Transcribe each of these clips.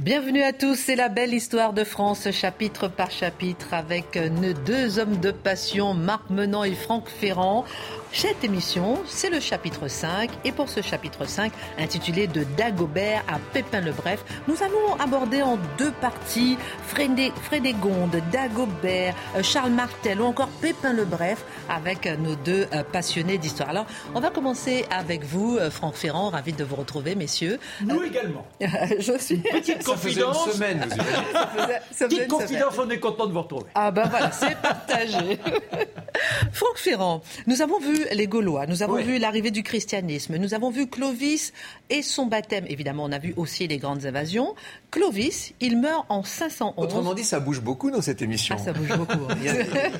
Bienvenue à tous, c'est la belle histoire de France, chapitre par chapitre, avec nos deux hommes de passion, Marc Menant et Franck Ferrand. Cette émission, c'est le chapitre 5. Et pour ce chapitre 5, intitulé De Dagobert à Pépin le Bref, nous allons aborder en deux parties Frédé, Frédégonde, Dagobert, euh, Charles Martel ou encore Pépin le Bref avec nos deux euh, passionnés d'histoire. Alors, on va commencer avec vous, euh, Franck Ferrand. Ravi de vous retrouver, messieurs. Nous également. Je suis. Petite confidence. une semaine, vous imaginez Ça faisait- ça faisait Petite une confidence, on est content de vous retrouver. Ah ben voilà, c'est partagé. Franck Ferrand, nous avons vu les Gaulois, nous avons Oui. vu l'arrivée du christianisme, nous avons vu Clovis et son baptême. Évidemment, on a vu aussi les grandes invasions. Clovis, il meurt en 511. Autrement dit, ça bouge beaucoup dans cette émission. Ah, ça bouge beaucoup. hein. Il y a,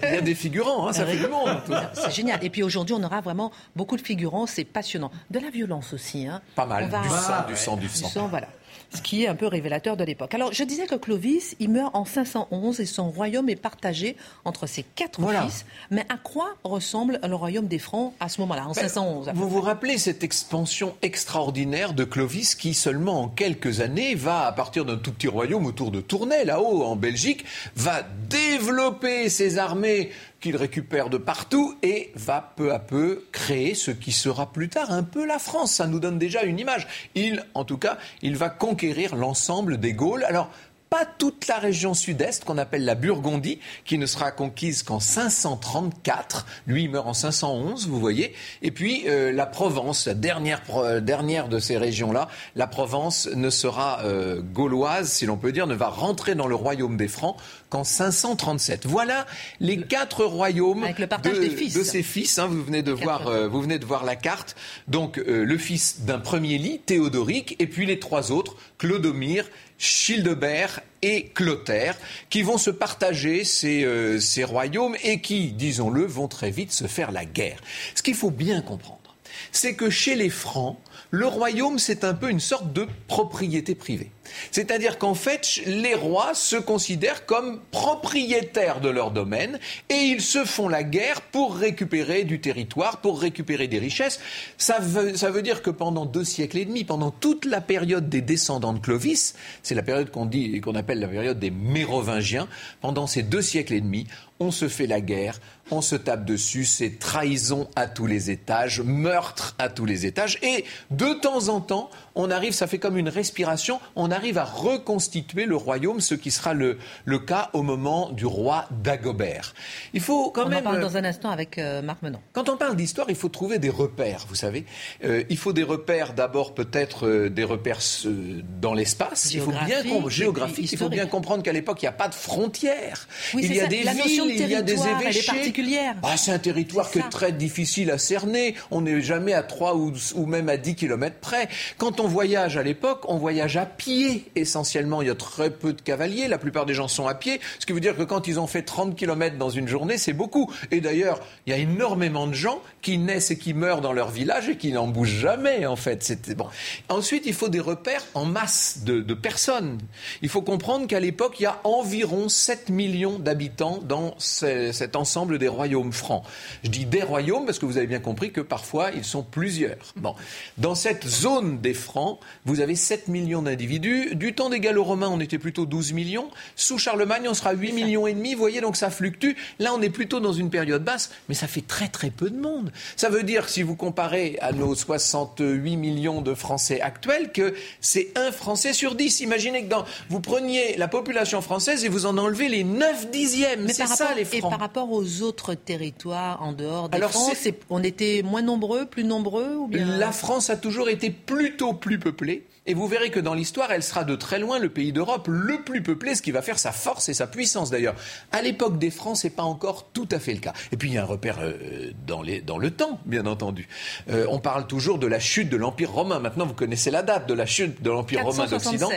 il y a des figurants, hein, ça fait du monde. ça. C'est génial. Et puis aujourd'hui, on aura vraiment beaucoup de figurants, c'est passionnant. De la violence aussi. Hein. Pas mal. On va- Du sang, Ah, du ouais. sang, du Du sang. sang, voilà. Ce qui est un peu révélateur de l'époque. Alors, je disais que Clovis, il meurt en 511 et son royaume est partagé entre ses quatre Voilà. fils. Mais à quoi ressemble le royaume des Francs à ce moment-là, en 511 à peu Vous vous rappelez cette expansion extraordinaire de Clovis qui seulement en quelques années va, à partir d'un tout petit royaume autour de Tournai, là-haut en Belgique, va développer ses armées qu'il récupère de partout et va peu à peu créer ce qui sera plus tard un peu la France. Ça nous donne déjà une image. Il, en tout cas, il va conquérir l'ensemble des Gaules. Alors, pas toute la région sud-est qu'on appelle la Burgondie, qui ne sera conquise qu'en 534. Lui, il meurt en 511, vous voyez. Et puis euh, la Provence, la dernière, euh, dernière de ces régions-là, la Provence ne sera euh, gauloise, si l'on peut dire, ne va rentrer dans le royaume des Francs qu'en 537. Voilà les quatre royaumes Avec le partage de, des fils. de ces fils. hein. vous venez de voir, euh, vous venez de voir la carte. Donc euh, le fils d'un premier lit, Théodoric, et puis les trois autres, Clodomir, Childebert et Clotaire, qui vont se partager ces, euh, ces royaumes et qui, disons-le, vont très vite se faire la guerre. Ce qu'il faut bien comprendre, c'est que chez les Francs, le royaume, c'est un peu une sorte de propriété privée. C'est-à-dire qu'en fait, les rois se considèrent comme propriétaires de leur domaine et ils se font la guerre pour récupérer du territoire, pour récupérer des richesses. Ça veut, ça veut dire que pendant deux siècles et demi, pendant toute la période des descendants de Clovis, c'est la période qu'on dit, qu'on appelle la période des Mérovingiens, pendant ces deux siècles et demi, on se fait la guerre, on se tape dessus, c'est trahison à tous les étages, meurtre à tous les étages, et de temps en temps, on arrive, ça fait comme une respiration, on arrive à reconstituer le royaume, ce qui sera le, le cas au moment du roi Dagobert. Il faut quand On même... parle dans un instant avec euh, Marc Menon. Quand on parle d'histoire, il faut trouver des repères, vous savez. Euh, il faut des repères, d'abord peut-être euh, des repères euh, dans l'espace. Il faut bien Géographique, Il faut bien comprendre qu'à l'époque, il n'y a pas de frontières. Oui, il y a ça. des La de villes, il y a des évêchés. particulière. Ah, c'est un territoire qui est très difficile à cerner. On n'est jamais à 3 ou, ou même à 10 kilomètres près. Quand on voyage à l'époque, on voyage à pied essentiellement. Il y a très peu de cavaliers. La plupart des gens sont à pied. Ce qui veut dire que quand ils ont fait 30 kilomètres dans une journée, c'est beaucoup. Et d'ailleurs, il y a énormément de gens qui naissent et qui meurent dans leur village et qui n'en bougent jamais, en fait. C'était bon. Ensuite, il faut des repères en masse de, personnes. Il faut comprendre qu'à l'époque, il y a environ 7 millions d'habitants dans ce- cet ensemble des royaumes francs. Je dis des royaumes parce que vous avez bien compris que parfois, ils sont plusieurs. Bon. Dans cette zone des francs, vous avez 7 millions d'individus. Du temps des Gallo-Romains, on était plutôt 12 millions. Sous Charlemagne, on sera 8 millions et demi. Vous voyez, donc ça fluctue. Là, on est plutôt dans une période basse, mais ça fait très très peu de monde. Ça veut dire, si vous comparez à nos 68 millions de Français actuels, que c'est un Français sur 10. Imaginez que dans, vous preniez la population française et vous en enlevez les 9 dixièmes. C'est ça rapport, les et Francs. par rapport aux autres territoires en dehors des Alors, France, on était moins nombreux, plus nombreux ou bien La France a toujours été plutôt plus peuplée. Et vous verrez que dans l'histoire, elle sera de très loin le pays d'Europe le plus peuplé, ce qui va faire sa force et sa puissance d'ailleurs. À l'époque des Francs, c'est pas encore tout à fait le cas. Et puis il y a un repère euh, dans, les, dans le temps, bien entendu. Euh, on parle toujours de la chute de l'Empire romain. Maintenant, vous connaissez la date de la chute de l'Empire romain d'Occident.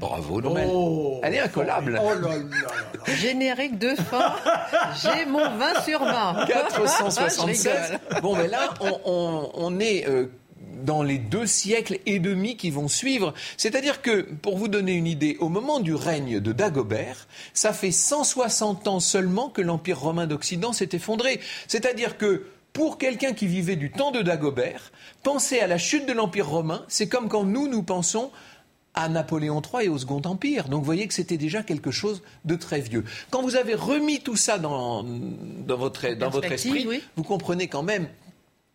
Bravo. Oh, elle est incollable. Oh là là Générique de fin, j'ai mon 20 sur 20. 476. bon, mais là, on, on, est euh, dans les deux siècles et demi qui vont suivre. C'est-à-dire que, pour vous donner une idée, au moment du règne de Dagobert, ça fait 160 ans seulement que l'Empire romain d'Occident s'est effondré. C'est-à-dire que, pour quelqu'un qui vivait du temps de Dagobert, penser à la chute de l'Empire romain, c'est comme quand nous, nous pensons à Napoléon III et au Second Empire. Donc vous voyez que c'était déjà quelque chose de très vieux. Quand vous avez remis tout ça dans, votre, dans votre esprit, vous comprenez quand même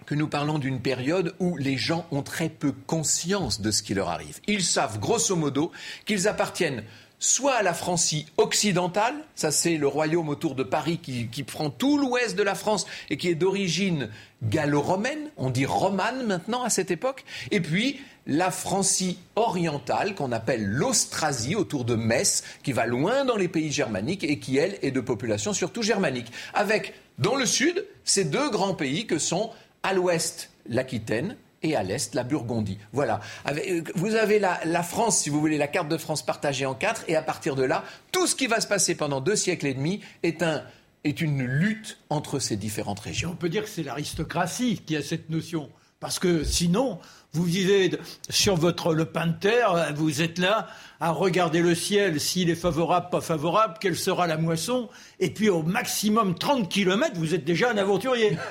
que nous parlons d'une période où les gens ont très peu conscience de ce qui leur arrive. Ils savent grosso modo qu'ils appartiennent soit à la Francie occidentale, ça c'est le royaume autour de Paris qui, qui prend tout l'ouest de la France et qui est d'origine gallo-romaine, on dit romane maintenant à cette époque, et puis la Francie orientale qu'on appelle l'Austrasie autour de Metz, qui va loin dans les pays germaniques et qui, elle, est de population surtout germanique. Avec, dans le sud, ces deux grands pays que sont à l'ouest l'Aquitaine et à l'est la Burgondie. Voilà. Euh, vous avez la, France, si vous voulez, la carte de France partagée en quatre, et à partir de là, tout ce qui va se passer pendant deux siècles et demi est une lutte entre ces différentes régions. On peut dire que c'est l'aristocratie qui a cette notion. Parce que sinon, vous vivez sur votre le pain de terre, vous êtes là à regarder le ciel, s'il est favorable, pas favorable, quelle sera la moisson, et puis au maximum 30 km, vous êtes déjà un aventurier.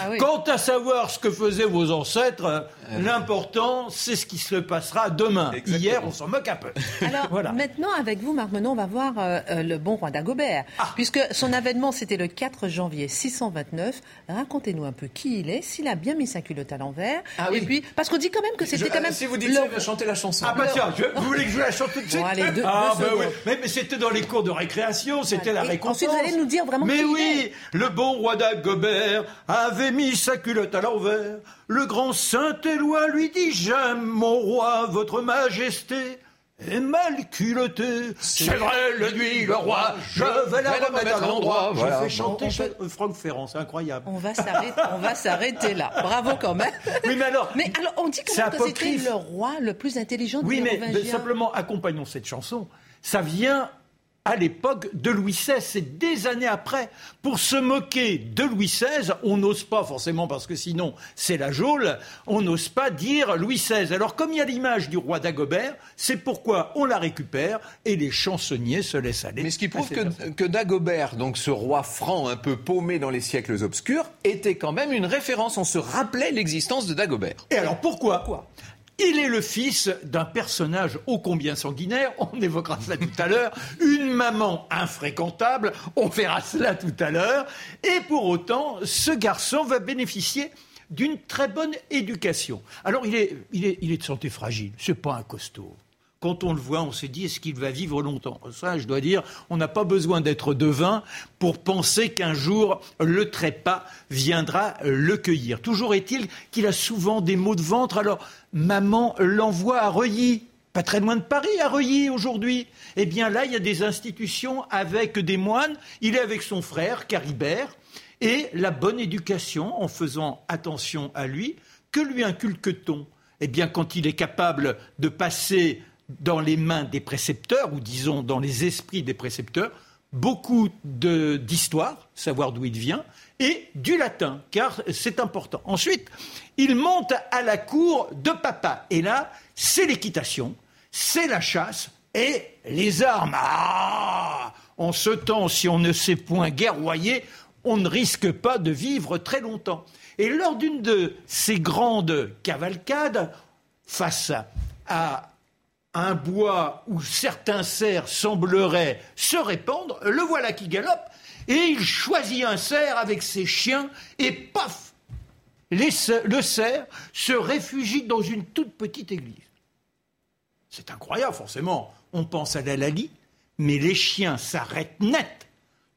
Ah Quant à savoir ce que faisaient vos ancêtres, ah l'important, c'est ce qui se passera demain. Hier, on s'en moque un peu. Alors, maintenant, avec vous, Marc Menon, on va voir euh, euh, le bon roi d'Agobert, ah. puisque son avènement, c'était le 4 janvier 629. Racontez-nous un peu qui il est, s'il a bien mis sa culotte à l'envers. Ah oui. Et puis, parce qu'on dit quand même que c'était quand même. Si vous dites ça, il va chanter la chanson. Ah bah tiens, vous voulez que je la chante tout de suite Ah bah oui. Mais, c'était dans les cours de récréation, c'était la récompense. Ensuite, vous allez nous dire vraiment. Mais oui, le bon roi d'Agobert avait mis sa culotte à l'envers. Le grand Saint-Éloi lui dit J'aime, mon roi, votre majesté et mal culotté. C'est vrai, le nuit, le roi, je vais la remettre à l'endroit. Je fais chanter Franck Ferrand, c'est incroyable. On va s'arrêter, on va s'arrêter là. Bravo quand même. Oui, mais alors. Mais alors, on dit que c'était le roi le plus intelligent Oui, mais simplement accompagnons cette chanson. Ça vient à l'époque de Louis XVI. C'est des années après. Pour se moquer de Louis XVI, on n'ose pas forcément, parce que sinon c'est la geôle, on n'ose pas dire Louis XVI. Alors comme il y a l'image du roi d'Agobert, c'est pourquoi on la récupère et les chansonniers se laissent aller. Mais ce qui prouve que, que, Dagobert, donc ce roi franc un peu paumé dans les siècles obscurs, était quand même une référence. On se rappelait l'existence de Dagobert. Et alors pourquoi, pourquoi? Il est le fils d'un personnage ô combien sanguinaire, on évoquera cela tout à l'heure, une maman infréquentable, on verra cela tout à l'heure, et pour autant, ce garçon va bénéficier d'une très bonne éducation. Alors il est, il est, il est de santé fragile, c'est pas un costaud quand on le voit, on se dit est-ce qu'il va vivre longtemps? Ça, je dois dire, on n'a pas besoin d'être devin pour penser qu'un jour le trépas viendra le cueillir. Toujours est-il qu'il a souvent des maux de ventre. Alors, maman l'envoie à Reuilly, pas très loin de Paris, à Reuilly aujourd'hui. Eh bien là, il y a des institutions avec des moines. Il est avec son frère, Caribert, et la bonne éducation, en faisant attention à lui, que lui inculque-t-on? Eh bien, quand il est capable de passer dans les mains des précepteurs, ou disons dans les esprits des précepteurs, beaucoup d'histoire, savoir d'où il vient, et du latin, car c'est important. Ensuite, il monte à la cour de papa, et là, c'est l'équitation, c'est la chasse, et les armes. Ah En ce temps, si on ne sait point guerroyer, on ne risque pas de vivre très longtemps. Et lors d'une de ces grandes cavalcades, face à un bois où certains cerfs sembleraient se répandre, le voilà qui galope, et il choisit un cerf avec ses chiens, et paf Le cerf se réfugie dans une toute petite église. C'est incroyable, forcément. On pense à la Lali, mais les chiens s'arrêtent net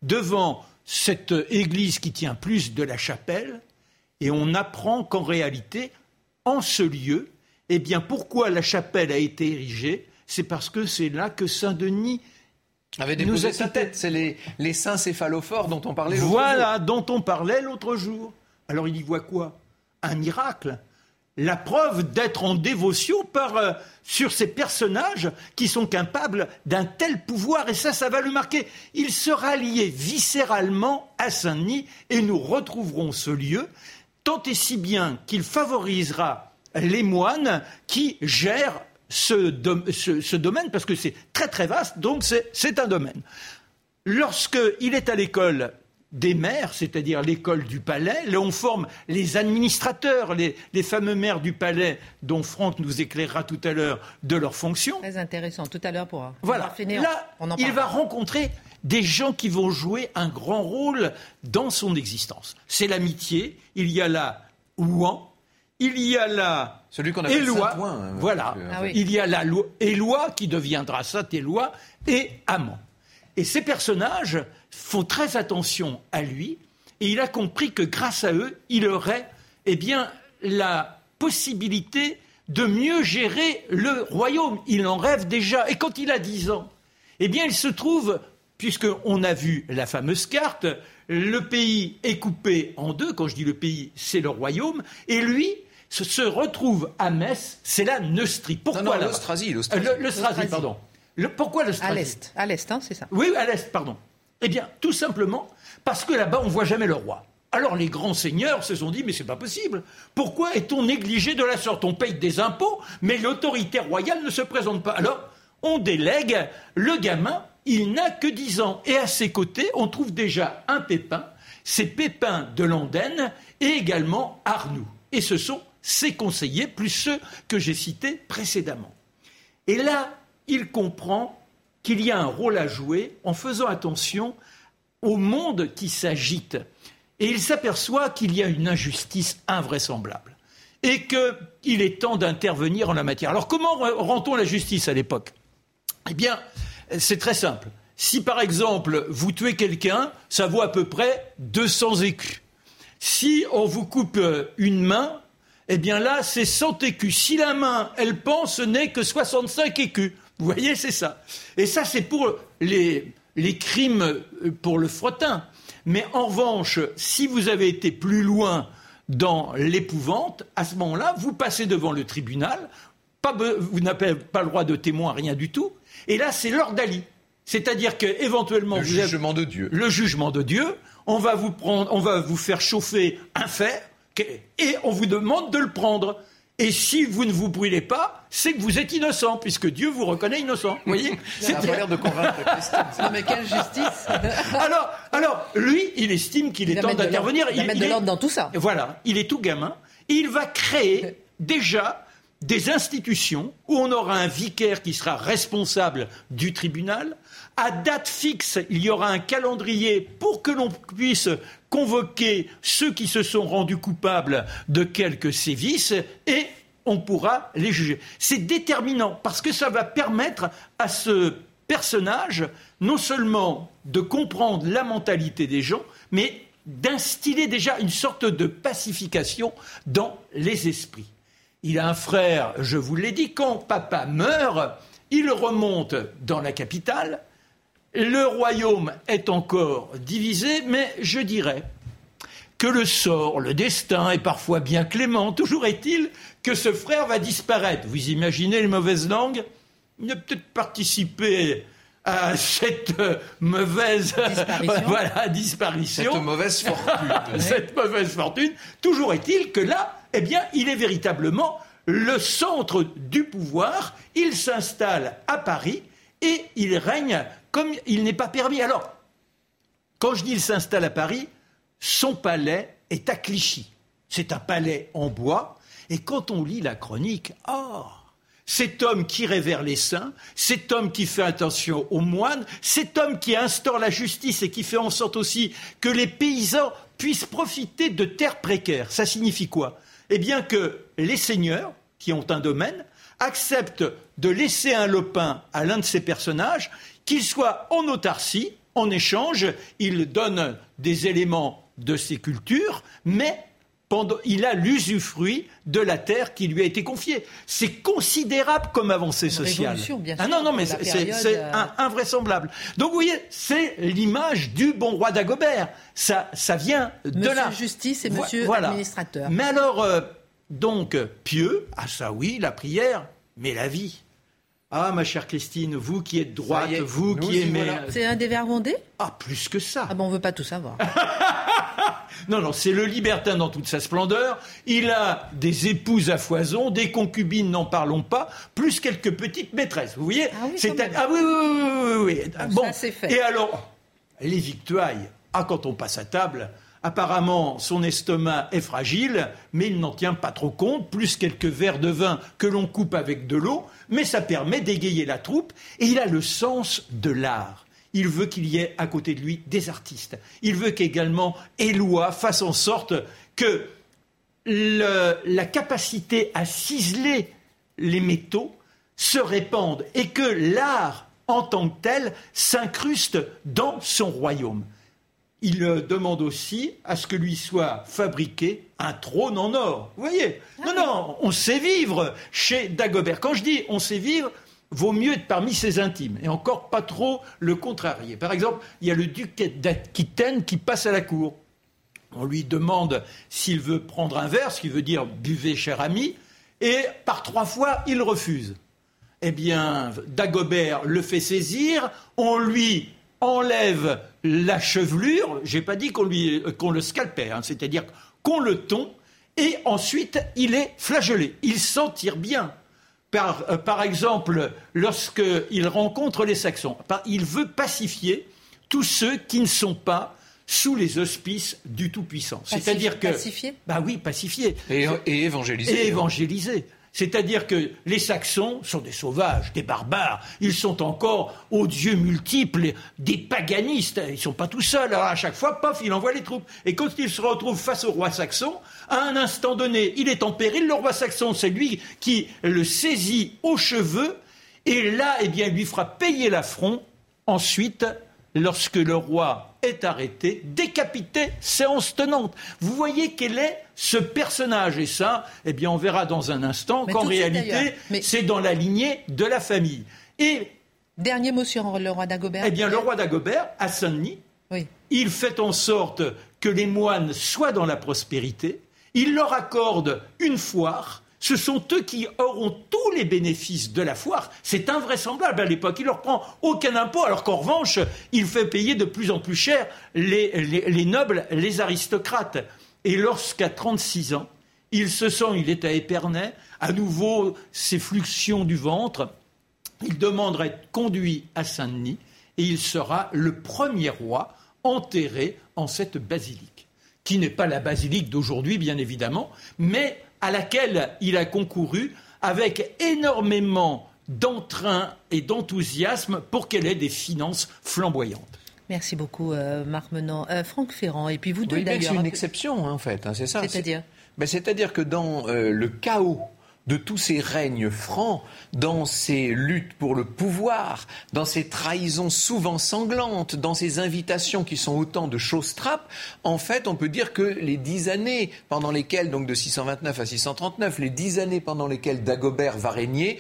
devant cette église qui tient plus de la chapelle, et on apprend qu'en réalité, en ce lieu, Eh bien, pourquoi la chapelle a été érigée? C'est parce que c'est là que Saint-Denis avait déposé sa tête. C'est les, les saints céphalophores dont on parlait l'autre Voilà, dont on parlait l'autre jour. Alors il y voit quoi? Un miracle la preuve d'être en dévotion par, euh, sur ces personnages qui sont capables d'un tel pouvoir, et ça, ça va le marquer. Il sera lié viscéralement à Saint-Denis, et nous retrouverons ce lieu, tant et si bien qu'il favorisera les moines qui gèrent ce, ce domaine, parce que c'est très très vaste, donc c'est un domaine. Lorsqu'il est à l'école des maires, c'est-à-dire l'école du palais. Là, on forme les administrateurs, les, fameux maires du palais dont Franck nous éclairera tout à l'heure de leurs fonctions. Très intéressant, tout à l'heure pour Voilà, finir, là, il va rencontrer des gens qui vont jouer un grand rôle dans son existence. C'est l'amitié, il y a là Ouan, il y a là celui qu'on appelle Éloi, hein, voilà, ah il y a là Éloi qui deviendra Saint-Éloi et Amant. Et ces personnages font très attention à lui et il a compris que grâce à eux, il aurait eh bien, la possibilité de mieux gérer le royaume. Il en rêve déjà. Et quand il a 10 ans, eh bien, il se trouve, puisqu'on a vu la fameuse carte, le pays est coupé en deux. Quand je dis le pays, c'est le royaume. Et lui, se retrouve à Metz, c'est la Neustrie. Pourquoi non, non, l'Austrasie, l'Austrasie, pardon. pourquoi l'Austrasie À l'est, à l'est, hein, c'est ça. Oui, à l'est, pardon. Eh bien, tout simplement parce que là-bas, on ne voit jamais le roi. Alors les grands seigneurs se sont dit, mais c'est pas possible. Pourquoi est-on négligé de la sorte? On paye des impôts, mais l'autorité royale ne se présente pas. Alors, on délègue le gamin, il n'a que 10 ans. Et à ses côtés, on trouve déjà un Pépin, c'est Pépin de Landenne et également Arnoux. Et ce sont ses conseillers, plus ceux que j'ai cités précédemment. Et là, il comprend qu'il y a un rôle à jouer en faisant attention au monde qui s'agite. Et il s'aperçoit qu'il y a une injustice invraisemblable et qu'il est temps d'intervenir en la matière. Alors comment rend-on la justice à l'époque? Eh bien, c'est très simple. Si par exemple vous tuez quelqu'un, ça vaut à peu près 200 écus. Si on vous coupe une main, eh bien là, c'est 100 écus. Si la main, elle pense, ce n'est que 65 écus. Vous voyez, c'est ça. Et ça, c'est pour les, les crimes euh, pour le frottin. Mais en revanche, si vous avez été plus loin dans l'épouvante, à ce moment-là, vous passez devant le tribunal, pas, vous n'avez pas le droit de témoin, rien du tout. Et là, c'est l'ordre d'Ali. C'est-à-dire qu'éventuellement, le jugement de Dieu. Le jugement de Dieu. On va vous prendre, on va vous faire chauffer un fer et on vous demande de le prendre. Et si vous ne vous brûlez pas, c'est que vous êtes innocent, puisque Dieu vous reconnaît innocent. Vous voyez a l'air de convaincre Non, mais quelle justice alors, alors, lui, il estime qu'il est temps d'intervenir. Il va mettre de l'ordre dans tout ça. Voilà, il est tout gamin. Il va créer déjà des institutions où on aura un vicaire qui sera responsable du tribunal. À date fixe, il y aura un calendrier pour que l'on puisse convoquer ceux qui se sont rendus coupables de quelques sévices et on pourra les juger. C'est déterminant parce que ça va permettre à ce personnage non seulement de comprendre la mentalité des gens, mais d'instiller déjà une sorte de pacification dans les esprits. Il a un frère, je vous l'ai dit, quand papa meurt, il remonte dans la capitale, le royaume est encore divisé, mais je dirais que le sort, le destin est parfois bien clément. Toujours est-il que ce frère va disparaître. Vous imaginez les mauvaises langues? Il a peut-être participé à cette mauvaise disparition. voilà, disparition. Cette mauvaise fortune. cette mauvaise fortune. Toujours est-il que là, eh bien, il est véritablement le centre du pouvoir. Il s'installe à Paris et il règne comme il n'est pas permis. Alors, quand je dis il s'installe à Paris, son palais est à Clichy. C'est un palais en bois. Et quand on lit la chronique, oh, cet homme qui révère les saints, cet homme qui fait attention aux moines, cet homme qui instaure la justice et qui fait en sorte aussi que les paysans puissent profiter de terres précaires. Ça signifie quoi? Eh bien que les seigneurs, qui ont un domaine, acceptent de laisser un lopin à l'un de ces personnages, qu'il soit en autarcie, en échange, il donne des éléments de ses cultures, mais il a l'usufruit de la terre qui lui a été confiée. C'est considérable comme avancée sociale. Bien ah non, non, mais c'est euh, invraisemblable. Donc vous voyez, c'est l'image du bon roi d'Agobert. Ça, ça vient de là. justice et monsieur voilà. administrateur. Mais alors, euh, donc, pieux, ah ça oui, la prière, mais la vie. Ah, ma chère Christine, vous qui êtes droite, vous qui aimez. C'est un des Vergondés Ah, plus que ça. Ah bon, on veut pas tout savoir. non, non, c'est le libertin dans toute sa splendeur. Il a des épouses à foison, des concubines, n'en parlons pas, plus quelques petites maîtresses. Vous voyez Ah oui, ah, oui, oui, oui, oui, Bon, ça, c'est fait. Et alors, les victuailles. Ah, quand on passe à table, Apparemment, son estomac est fragile, mais il n'en tient pas trop compte, plus quelques verres de vin que l'on coupe avec de l'eau, mais ça permet d'égayer la troupe, et il a le sens de l'art. Il veut qu'il y ait à côté de lui des artistes. Il veut qu'également Éloi fasse en sorte que la capacité à ciseler les métaux se répande et que l'art en tant que tel s'incruste dans son royaume il demande aussi à ce que lui soit fabriqué un trône en or. Vous voyez ah Non, non, on sait vivre chez Dagobert. Quand je dis on sait vivre, vaut mieux être parmi ses intimes et encore pas trop le contrarier. Par exemple, il y a le duc d'Aquitaine qui passe à la cour. On lui demande s'il veut prendre un verre, ce qui veut dire buvez, cher ami, et par trois fois, il refuse. Eh bien, Dagobert le fait saisir, on lui enlève la chevelure, j'ai pas dit qu'on le scalpait, hein, c'est-à-dire qu'on le tond, et ensuite il est flagellé. Il s'en tire bien. Par, euh, par exemple, lorsqu'il rencontre les Saxons, il veut pacifier tous ceux qui ne sont pas sous les auspices du Tout-Puissant. C'est-à-dire que. Pacifier? Bah oui, pacifier. Et, et évangéliser. Et évangéliser. C'est-à-dire que les Saxons sont des sauvages, des barbares. Ils sont encore aux dieux multiples, des paganistes. Ils ne sont pas tout seuls. Alors à chaque fois, paf, il envoie les troupes. Et quand il se retrouve face au roi saxon, à un instant donné, il est en péril. Le roi saxon, c'est lui qui le saisit aux cheveux. Et là, eh bien, il lui fera payer l'affront. Ensuite, lorsque le roi est arrêté, décapité, séance tenante. Vous voyez quel est ce personnage Et ça, eh bien, on verra dans un instant qu'en réalité, c'est dans la lignée de la famille. Et Dernier mot sur le roi d'Agobert. Eh bien, le roi d'Agobert, à Saint-Denis, il fait en sorte que les moines soient dans la prospérité. Il leur accorde une foire ce sont eux qui auront tous les bénéfices de la foire. C'est invraisemblable à l'époque. Il leur prend aucun impôt, alors qu'en revanche, il fait payer de plus en plus cher les, nobles, les aristocrates. Et lorsqu'à 36 ans, il se sent, il est à Épernay, à nouveau ses fluxions du ventre, il demande à être conduit à Saint-Denis et il sera le premier roi enterré en cette basilique, qui n'est pas la basilique d'aujourd'hui, bien évidemment, mais à laquelle il a concouru avec énormément d'entrain et d'enthousiasme pour qu'elle ait des finances flamboyantes. Merci beaucoup, euh, Marc Menant. Euh, Franck Ferrand, et puis vous deux d'ailleurs. C'est une exception, hein, en fait, hein, c'est ça. C'est-à-dire ben, C'est-à-dire que dans euh, le chaos de tous ces règnes francs, dans ces luttes pour le pouvoir, dans ces trahisons souvent sanglantes, dans ces invitations qui sont autant de choses trappes, en fait, on peut dire que les dix années pendant lesquelles, donc de 629 à 639, les dix années pendant lesquelles Dagobert va régner,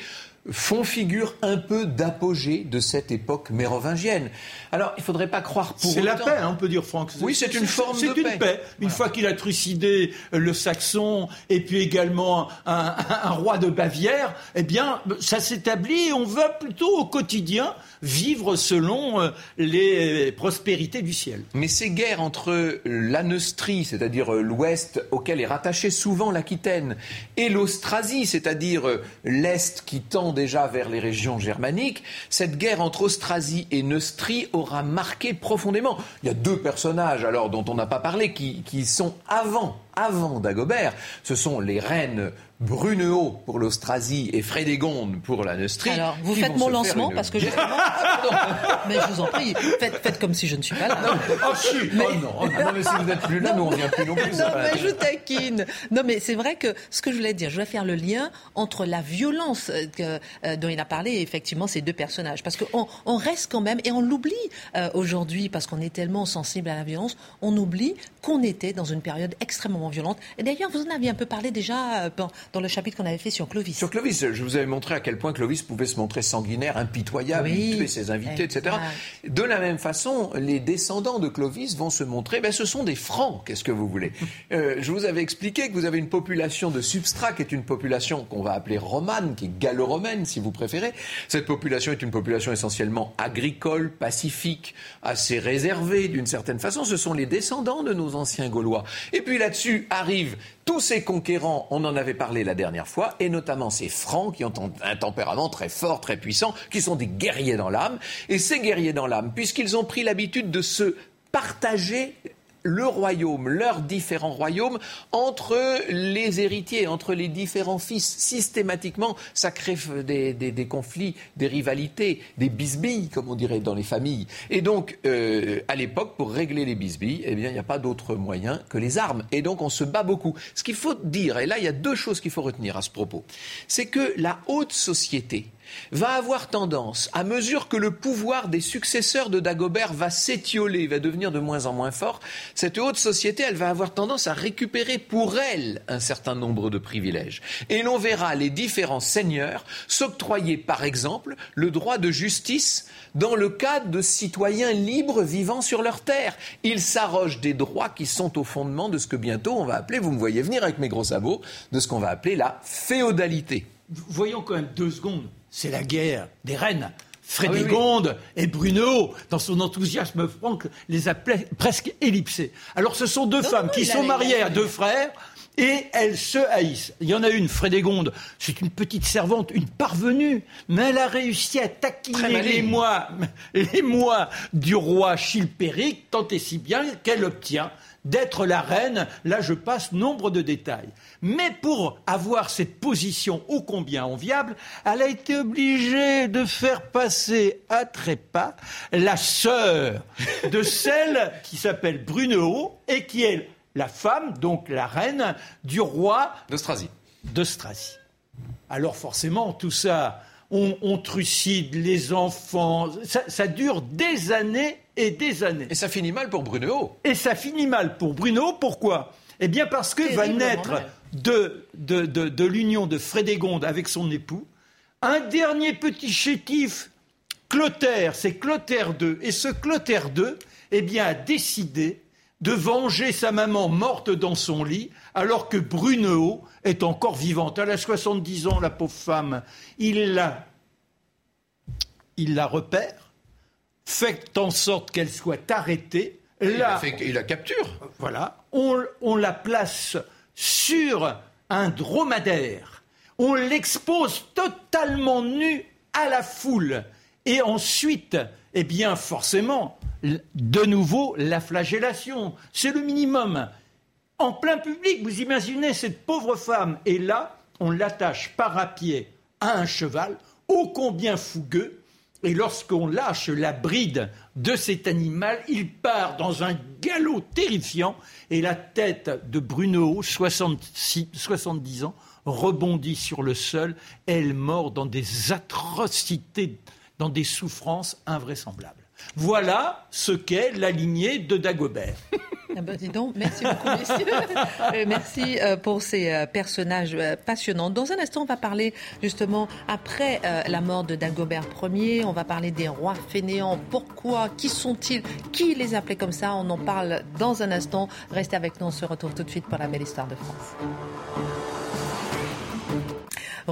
font figure un peu d'apogée de cette époque mérovingienne. Alors, il ne faudrait pas croire pour C'est la paix, hein, on peut dire, Franck. Oui, c'est une forme de paix. C'est une paix. Une fois qu'il a trucidé le Saxon et puis également un, roi de Bavière, eh bien, ça s'établit et on va plutôt au quotidien vivre selon euh, les prospérités du ciel. Mais ces guerres entre la Neustrie, c'est-à-dire euh, l'ouest auquel est rattachée souvent l'Aquitaine, et l'Austrasie, c'est-à-dire euh, l'est qui tend déjà vers les régions germaniques, cette guerre entre Austrasie et Neustrie aura marqué profondément. Il y a deux personnages alors dont on n'a pas parlé qui, qui sont avant avant Dagobert, ce sont les reines Brunehaut pour l'Austrasie et Frédégonde pour la Neustrie. Alors, vous faites mon lancement parce que justement. mais je vous en prie, faites, comme si je ne suis pas là. Non, oh, mais... Oh, non. Oh, non, mais si vous n'êtes plus là, nous on vient plus non plus. Non, mais je taquine. Non, mais c'est vrai que ce que je voulais dire, je voulais faire le lien entre la violence que, euh, dont il a parlé et effectivement ces deux personnages. Parce qu'on on reste quand même, et on l'oublie euh, aujourd'hui, parce qu'on est tellement sensible à la violence, on oublie qu'on était dans une période extrêmement violente. Et d'ailleurs, vous en aviez un peu parlé déjà euh, dans le chapitre qu'on avait fait sur Clovis. Sur Clovis, je vous avais montré à quel point Clovis pouvait se montrer sanguinaire, impitoyable, tuer ses invités, etc. De la même façon, les descendants de Clovis vont se montrer, ben, ce sont des francs, qu'est-ce que vous voulez euh, Je vous avais expliqué que vous avez une population de substrat qui est une population qu'on va appeler romane, qui est gallo-romaine si vous préférez. Cette population est une population essentiellement agricole, pacifique, assez réservée d'une certaine façon. Ce sont les descendants de nos anciens Gaulois. Et puis là-dessus arrivent tous ces conquérants, on en avait parlé la dernière fois, et notamment ces Francs qui ont un tempérament très fort, très puissant, qui sont des guerriers dans l'âme. Et ces guerriers dans l'âme, puisqu'ils ont pris l'habitude de se partager le royaume, leurs différents royaumes, entre les héritiers, entre les différents fils. Systématiquement, ça crée des, conflits, des rivalités, des bisbilles, comme on dirait dans les familles. Et donc, euh, à l'époque, pour régler les bisbilles, eh bien, il n'y a pas d'autre moyen que les armes. Et donc, on se bat beaucoup. Ce qu'il faut dire, et là, il y a deux choses qu'il faut retenir à ce propos, c'est que la haute société, va avoir tendance, à mesure que le pouvoir des successeurs de Dagobert va s'étioler, va devenir de moins en moins fort, cette haute société, elle va avoir tendance à récupérer pour elle un certain nombre de privilèges. Et l'on verra les différents seigneurs s'octroyer, par exemple, le droit de justice dans le cadre de citoyens libres vivant sur leur terre. Ils s'arrogent des droits qui sont au fondement de ce que bientôt on va appeler, vous me voyez venir avec mes gros sabots, de ce qu'on va appeler la féodalité. Voyons quand même deux secondes c'est la guerre des reines. Frédégonde ah et Bruno, dans son enthousiasme Franck, les a presque ellipsés. Alors ce sont deux femmes qui sont mariées à deux frères et elles se haïssent. Il y en a une, Frédégonde, c'est une petite servante, une parvenue, mais elle a réussi à taquiner les mois, les mois du roi Chilpéric, tant et si bien qu'elle obtient d'être la reine. Là, je passe nombre de détails. Mais pour avoir cette position ô combien enviable, elle a été obligée de faire passer à trépas la sœur de celle qui s'appelle Brunehaut et qui est la femme, donc la reine, du roi d'Austrasie. Alors forcément, tout ça, on, trucide les enfants, ça, dure des années et des années. Et ça finit mal pour Bruno. Et ça finit mal pour Bruno, pourquoi? Eh bien parce que va naître de, de, l'union de Frédégonde avec son époux un dernier petit chétif, Clotaire, c'est Clotaire II. Et ce Clotaire II, eh bien, a décidé de venger sa maman morte dans son lit, alors que Brunehaut est encore vivante. Elle a 70 ans, la pauvre femme. Il la, il la repère, fait en sorte qu'elle soit arrêtée. il, la capture. Voilà. On, on la place sur un dromadaire. On l'expose totalement nu à la foule. Et ensuite, eh bien, forcément, de nouveau la flagellation. C'est le minimum. En plein public, vous imaginez cette pauvre femme, et là, on l'attache par à pied à un cheval, ô combien fougueux, et lorsqu'on lâche la bride de cet animal, il part dans un galop terrifiant, et la tête de Bruno, 70 ans, rebondit sur le sol, elle mort dans des atrocités, dans des souffrances invraisemblables. Voilà ce qu'est la lignée de Dagobert. Ah ben, dis donc, merci beaucoup, messieurs. Euh, merci euh, pour ces euh, personnages passionnants. Dans un instant, on va parler justement, après la mort de Dagobert Ier, on va parler des rois fainéants. Pourquoi? Qui sont-ils? Qui les appelait comme ça? On en parle dans un instant. Restez avec nous, on se retrouve tout de suite pour la belle histoire de France.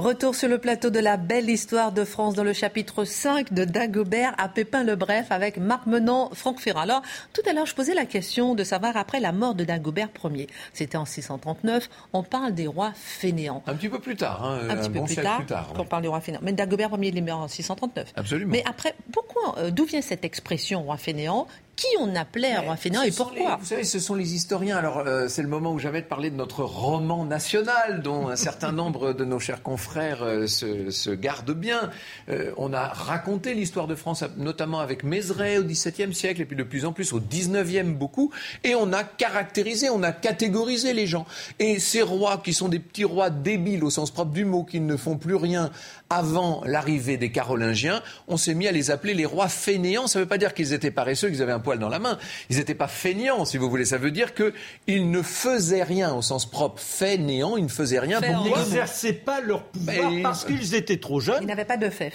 Retour sur le plateau de la belle histoire de France dans le chapitre 5 de Dagobert à Pépin le Bref avec Marc Menant, Franck Ferrand. Alors, tout à l'heure, je posais la question de savoir après la mort de Dagobert Ier. C'était en 639. On parle des rois fainéants. Un petit peu plus tard. Hein, un, petit peu plus, tard, On parle des rois fainéants. Mais Dagobert Ier, il est mort en 639. Absolument. Mais après, pourquoi, euh, d'où vient cette expression roi fainéant qui on appelait un roi fainéant et pourquoi Vous savez, ce sont les historiens. Alors, euh, c'est le moment où j'avais de parler de notre roman national, dont un certain nombre de nos chers confrères euh, se, gardent bien. Euh, on a raconté l'histoire de France, notamment avec Mézeray au XVIIe siècle, et puis de plus en plus au XIXe beaucoup, et on a caractérisé, on a catégorisé les gens. Et ces rois qui sont des petits rois débiles au sens propre du mot, qui ne font plus rien avant l'arrivée des Carolingiens, on s'est mis à les appeler les rois fainéants. Ça ne veut pas dire qu'ils étaient paresseux, qu'ils avaient un poil dans la main. Ils n'étaient pas fainéants, si vous voulez. Ça veut dire qu'ils ne faisaient rien au sens propre. Fainéants, ils ne faisaient rien. Ils n'exerçaient pas leur pouvoir parce qu'ils étaient trop jeunes. Ils n'avaient pas de fait.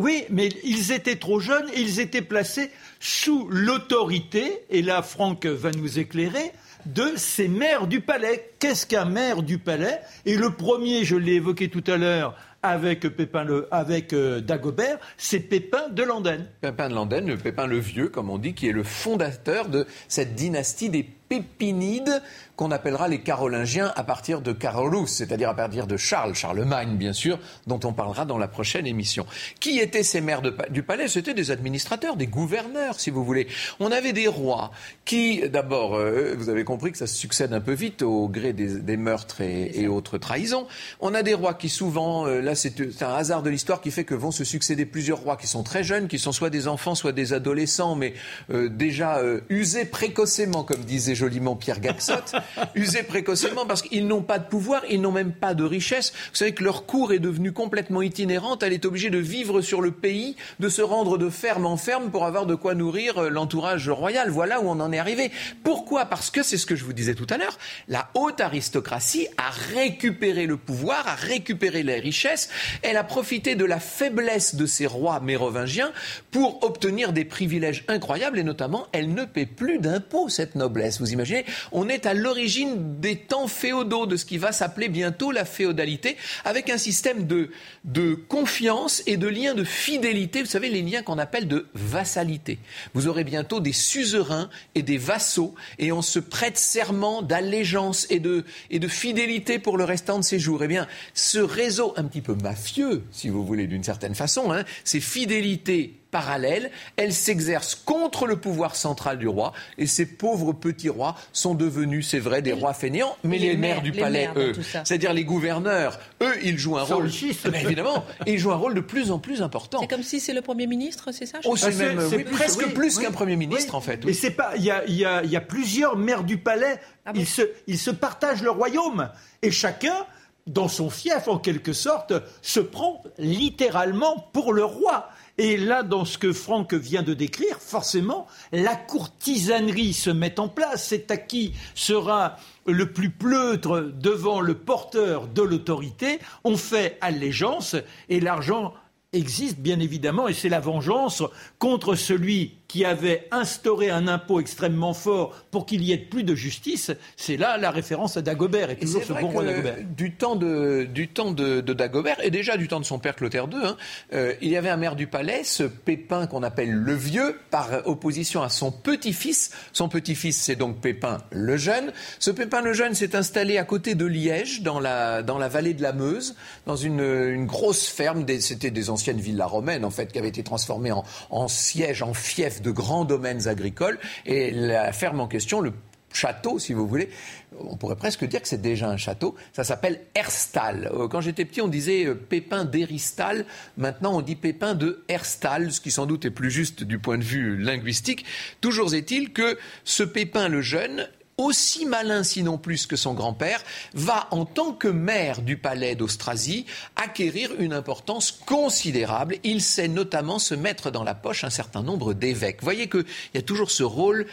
oui, mais ils étaient trop jeunes et ils étaient placés sous l'autorité, et là Franck va nous éclairer, de ces maires du palais. Qu'est-ce qu'un maire du palais? Et le premier, je l'ai évoqué tout à l'heure, avec Pépin le, avec euh, Dagobert, c'est Pépin de Landenne. Pépin de Landenne, Pépin le Vieux, comme on dit, qui est le fondateur de cette dynastie des Pépinides qu'on appellera les Carolingiens à partir de Carolus, c'est-à-dire à partir de Charles, Charlemagne bien sûr, dont on parlera dans la prochaine émission. Qui étaient ces maires du palais? C'étaient des administrateurs, des gouverneurs, si vous voulez. On avait des rois qui, d'abord, euh, vous avez compris que ça se succède un peu vite au gré des, meurtres et, autres trahisons. On a des rois qui souvent, euh, là c'est un hasard de l'histoire qui fait que vont se succéder plusieurs rois qui sont très jeunes, qui sont soit des enfants, soit des adolescents, mais euh, déjà usés précocement, comme disait joliment Pierre Gaxot. usés précocement parce qu'ils n'ont pas de pouvoir, ils n'ont même pas de richesse. Vous savez que leur cour est devenue complètement itinérante. Elle est obligée de vivre sur le pays, de se rendre de ferme en ferme pour avoir de quoi nourrir euh, l'entourage royal. Voilà où on en est arrivé. Pourquoi? Parce que c'est ce que je vous disais tout à l'heure. La haute aristocratie a récupéré le pouvoir, a récupéré les richesses. Elle a profité de la faiblesse de ces rois mérovingiens pour obtenir des privilèges incroyables et notamment, elle ne paie plus d'impôts, cette noblesse. Vous imaginez On est à l'origine des temps féodaux, de ce qui va s'appeler bientôt la féodalité, avec un système de, de confiance et de liens de fidélité, vous savez, les liens qu'on appelle de vassalité. Vous aurez bientôt des suzerains et des vassaux, et on se prête serment d'allégeance et de, et de fidélité pour le restant de ses jours. Eh bien, ce réseau un petit peu mafieux, si vous voulez, d'une certaine façon, hein, ces fidélités parallèle. Elle s'exerce contre le pouvoir central du roi. Et ces pauvres petits rois sont devenus, c'est vrai, des rois fainéants. Mais les, maires, du palais, eux, c'est-à-dire les gouverneurs, eux, ils jouent un rôle. évidemment, ils jouent un rôle de plus en plus important. C'est comme si c'est le Premier ministre, c'est ça oh, C'est presque plus qu'un Premier ministre, en fait. Et c'est pas. Il y a, y, a, y a, plusieurs maires du palais. Ah ils, se, ils se partagent le royaume. Et chacun dans son fief, en quelque sorte, se prend littéralement pour le roi. Et là, dans ce que Franck vient de décrire, forcément, la courtisanerie se met en place. C'est à qui sera le plus pleutre devant le porteur de l'autorité. On fait allégeance et l'argent existe bien évidemment et c'est la vengeance contre celui qui avait instauré un impôt extrêmement fort pour qu'il y ait plus de justice, c'est là la référence à Dagobert et toujours ce bon roi Dagobert. Du temps de, du temps de, Dagobert et déjà du temps de son père Clotaire II, hein, euh, il y avait un maire du palais, ce Pépin qu'on appelle le vieux, par opposition à son petit-fils. Son petit-fils, c'est donc Pépin le jeune. Ce Pépin le jeune s'est installé à côté de Liège, dans la, dans la vallée de la Meuse, dans une, une grosse ferme. C'était des anciennes villas romaines en fait qui avaient été transformées en, en siège, en fief de grands domaines agricoles. Et la ferme en question, le château, si vous voulez. On pourrait presque dire que c'est déjà un château. Ça s'appelle Herstal. Euh, quand j'étais petit, on disait euh, Pépin d'Eristal. Maintenant, on dit Pépin de Herstal, ce qui sans doute est plus juste du point de vue linguistique. Toujours est-il que ce Pépin le jeune aussi malin sinon plus que son grand-père, va en tant que maire du palais d'Austrasie acquérir une importance considérable. Il sait notamment se mettre dans la poche un certain nombre d'évêques. Voyez qu'il y a toujours ce rôle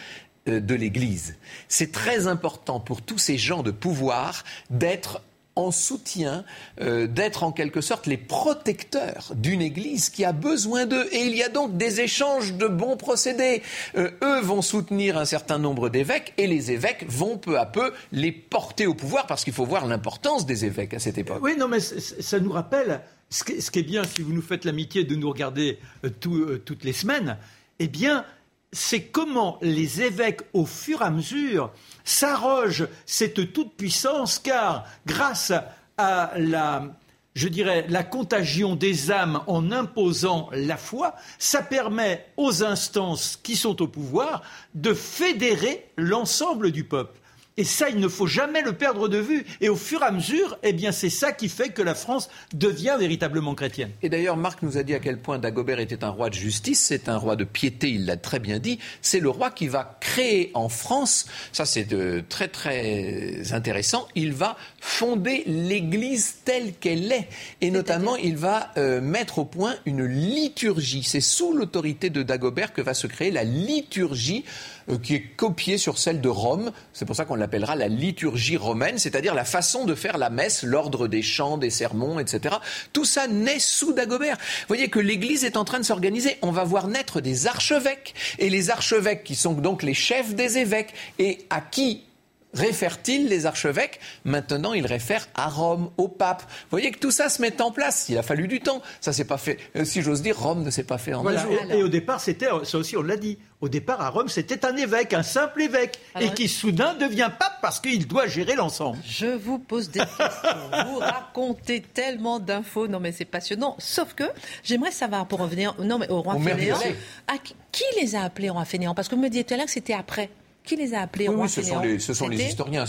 euh, de l'Église. C'est très important pour tous ces gens de pouvoir d'être en soutien, euh, d'être en quelque sorte les protecteurs d'une Église qui a besoin d'eux. Et il y a donc des échanges de bons procédés. Euh, eux vont soutenir un certain nombre d'évêques et les évêques vont peu à peu les porter au pouvoir parce qu'il faut voir l'importance des évêques à cette époque. Oui, non, mais ça nous rappelle, ce qui est bien si vous nous faites l'amitié de nous regarder euh, toutes les semaines, eh bien, c'est comment les évêques, au fur et à mesure, s'arrogent cette toute-puissance, car grâce à la je dirais, la contagion des âmes en imposant la foi, ça permet aux instances qui sont au pouvoir de fédérer l'ensemble du peuple. Et ça, il ne faut jamais le perdre de vue. Et au fur et à mesure, eh bien, c'est ça qui fait que la France devient véritablement chrétienne. Et d'ailleurs, Marc nous a dit à quel point Dagobert était un roi de justice, c'est un roi de piété, il l'a très bien dit. C'est le roi qui va créer en France, ça c'est très très intéressant, il va fonder l'Église telle qu'elle est. Et notamment, il va euh, mettre au point une liturgie. C'est sous l'autorité de Dagobert que va se créer la liturgie euh, qui est copiée sur celle de Rome. C'est pour ça qu'on l'appellera la liturgie romaine, c'est-à-dire la façon de faire la messe, l'ordre des chants, des sermons, etc. Tout ça naît sous Dagobert. Vous voyez que l'Église est en train de s'organiser. On va voir naître des archevêques. Et les archevêques, qui sont donc les chefs des évêques, et à qui réfère-t-il les archevêques Maintenant, il réfère à Rome, au pape. Vous voyez que tout ça se met en place. Il a fallu du temps. Ça s'est pas fait. Euh, si j'ose dire, Rome ne s'est pas fait en un jour. Et, au départ, c'était, ça aussi, on l'a dit. Au départ, à Rome, c'était un évêque, un simple évêque, et qui soudain devient pape parce qu'il doit gérer l'ensemble. Je vous pose des questions. vous racontez tellement d'infos. Non, mais c'est passionnant. Sauf que j'aimerais savoir, pour revenir, non, mais au roi fainéant, qui les a appelés roi fainéant? Parce que vous me disiez tout à l'heure que c'était après. Qui les a appelés oui, ce sont, les, ce sont les historiens.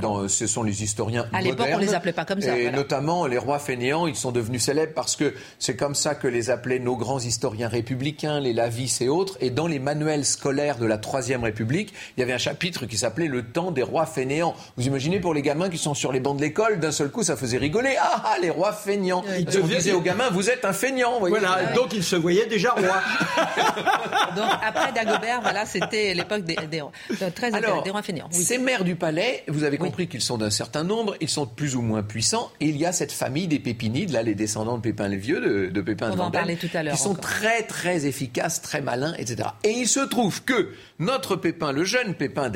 Dans, ce sont les historiens À l'époque, on les appelait pas comme ça. Et notamment, les rois fainéants, ils sont devenus célèbres parce que c'est comme ça que les appelaient nos grands historiens républicains, les Lavis et autres. Et dans les manuels scolaires de la Troisième République, il y avait un chapitre qui s'appelait Le temps des rois fainéants. Vous imaginez pour les gamins qui sont sur les bancs de l'école, d'un seul coup, ça faisait rigoler. Ah, ah les rois fainéants. Ils on disait aux gamins, vous êtes un feignant. Voilà, donc ils se voyaient déjà rois. donc après Dagobert, voilà, c'était l'époque des, des Très Alors, Ces maires du palais, vous avez compris qu'ils sont d'un certain nombre, ils sont plus ou moins puissants, et il y a cette famille des Pépinides, là, les descendants de Pépin le Vieux, de, de Pépin On de parler tout à l'heure. Qui sont très, très efficaces, très malins, etc. Et il se trouve que notre Pépin, le jeune Pépin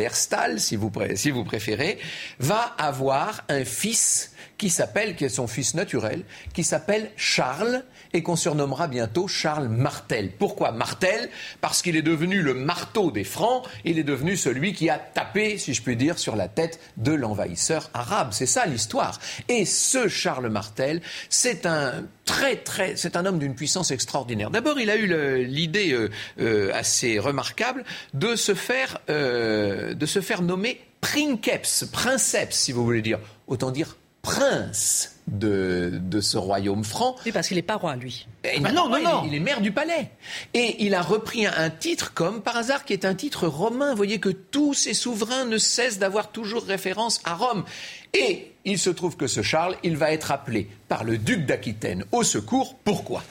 si vous, si vous préférez, va avoir un fils qui s'appelle, qui est son fils naturel, qui s'appelle Charles et qu'on surnommera bientôt Charles Martel. Pourquoi Martel? Parce qu'il est devenu le marteau des Francs, il est devenu celui qui a tapé, si je puis dire, sur la tête de l'envahisseur arabe. C'est ça l'histoire. Et ce Charles Martel, c'est un très très, c'est un homme d'une puissance extraordinaire. D'abord, il a eu l'idée euh, euh, assez remarquable de se faire, euh, de se faire nommer princeps, princeps, si vous voulez dire. Autant dire prince de, de ce royaume franc. Oui, parce qu'il n'est pas roi, lui. Ah non, non, non. Il, est maire du palais. Et il a repris un, titre, comme par hasard, qui est un titre romain. Vous voyez que tous ces souverains ne cessent d'avoir toujours référence à Rome. Et il se trouve que ce Charles, il va être appelé par le duc d'Aquitaine au secours. Pourquoi?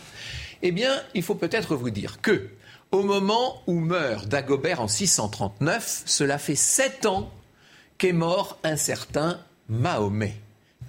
Eh bien, il faut peut-être vous dire que, au moment où meurt Dagobert en 639, cela fait sept ans qu'est mort un certain Mahomet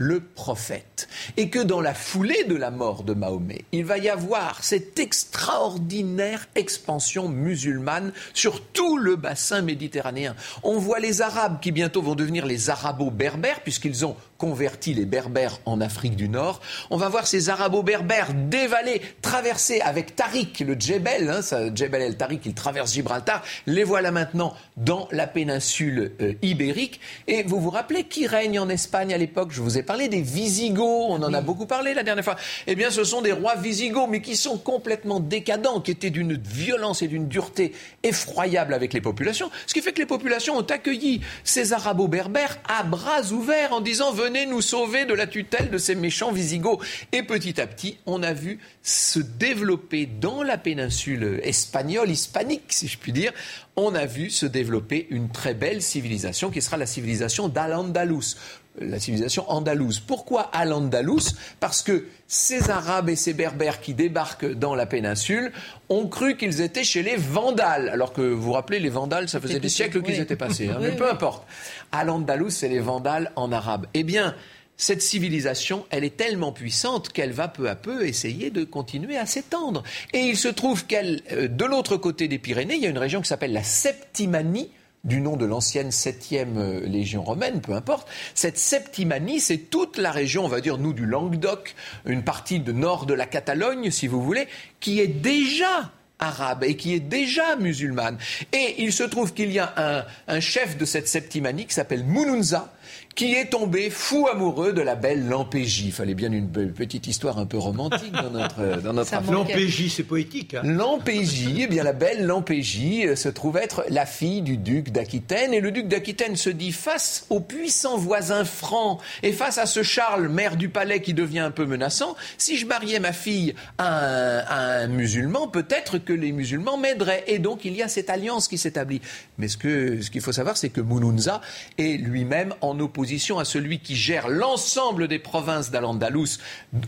le prophète. Et que dans la foulée de la mort de Mahomet, il va y avoir cette extraordinaire expansion musulmane sur tout le bassin méditerranéen. On voit les Arabes qui bientôt vont devenir les Arabo-berbères, puisqu'ils ont converti les Berbères en Afrique du Nord. On va voir ces Arabo-berbères dévaler, traverser avec Tariq, le Djebel, hein, Djebel el Tariq, il traverse Gibraltar. Les voilà maintenant dans la péninsule euh, ibérique. Et vous vous rappelez qui règne en Espagne à l'époque? Je vous ai parlé des Visigoths, on en a beaucoup parlé la dernière fois. Eh bien, ce sont des rois Visigoths, mais qui sont complètement décadents, qui étaient d'une violence et d'une dureté effroyable avec les populations. Ce qui fait que les populations ont accueilli ces Arabo-berbères à bras ouverts en disant venez nous sauver de la tutelle de ces méchants Visigoths. Et petit à petit, on a vu se développer dans la péninsule espagnole, hispanique, si je puis dire, on a vu se développer une très belle civilisation qui sera la civilisation d'Al-Andalus la civilisation andalouse. Pourquoi Al-Andalus Parce que ces Arabes et ces Berbères qui débarquent dans la péninsule ont cru qu'ils étaient chez les Vandales. Alors que vous vous rappelez, les Vandales, ça faisait des siècles qu'ils étaient passés. Hein, mais peu importe. Al-Andalus, c'est les Vandales en arabe. Eh bien, cette civilisation, elle est tellement puissante qu'elle va peu à peu essayer de continuer à s'étendre. Et il se trouve qu'elle, euh, de l'autre côté des Pyrénées, il y a une région qui s'appelle la Septimanie, du nom de l'ancienne septième euh, légion romaine, peu importe. Cette Septimanie, c'est toute la région, on va dire, nous, du Languedoc, une partie de nord de la Catalogne, si vous voulez, qui est déjà arabe et qui est déjà musulmane. Et il se trouve qu'il y a un, chef de cette Septimanie qui s'appelle Moununza, qui est tombé fou amoureux de la belle Lampégie. Il fallait bien une petite histoire un peu romantique dans notre, dans notre affaire. Lampégie, c'est poétique. Hein. Lampégie, eh bien la belle Lampégie euh, se trouve être la fille du duc d'Aquitaine. Et le duc d'Aquitaine se dit face aux puissants voisins francs et face à ce Charles, maire du palais qui devient un peu menaçant, si je mariais ma fille à un, musulman, peut-être que les musulmans m'aideraient. Et donc il y a cette alliance qui s'établit. Mais ce qu'il ce qu'il faut savoir, c'est que Mounounza est lui-même en opposition à celui qui gère l'ensemble des provinces d'Al-Andalus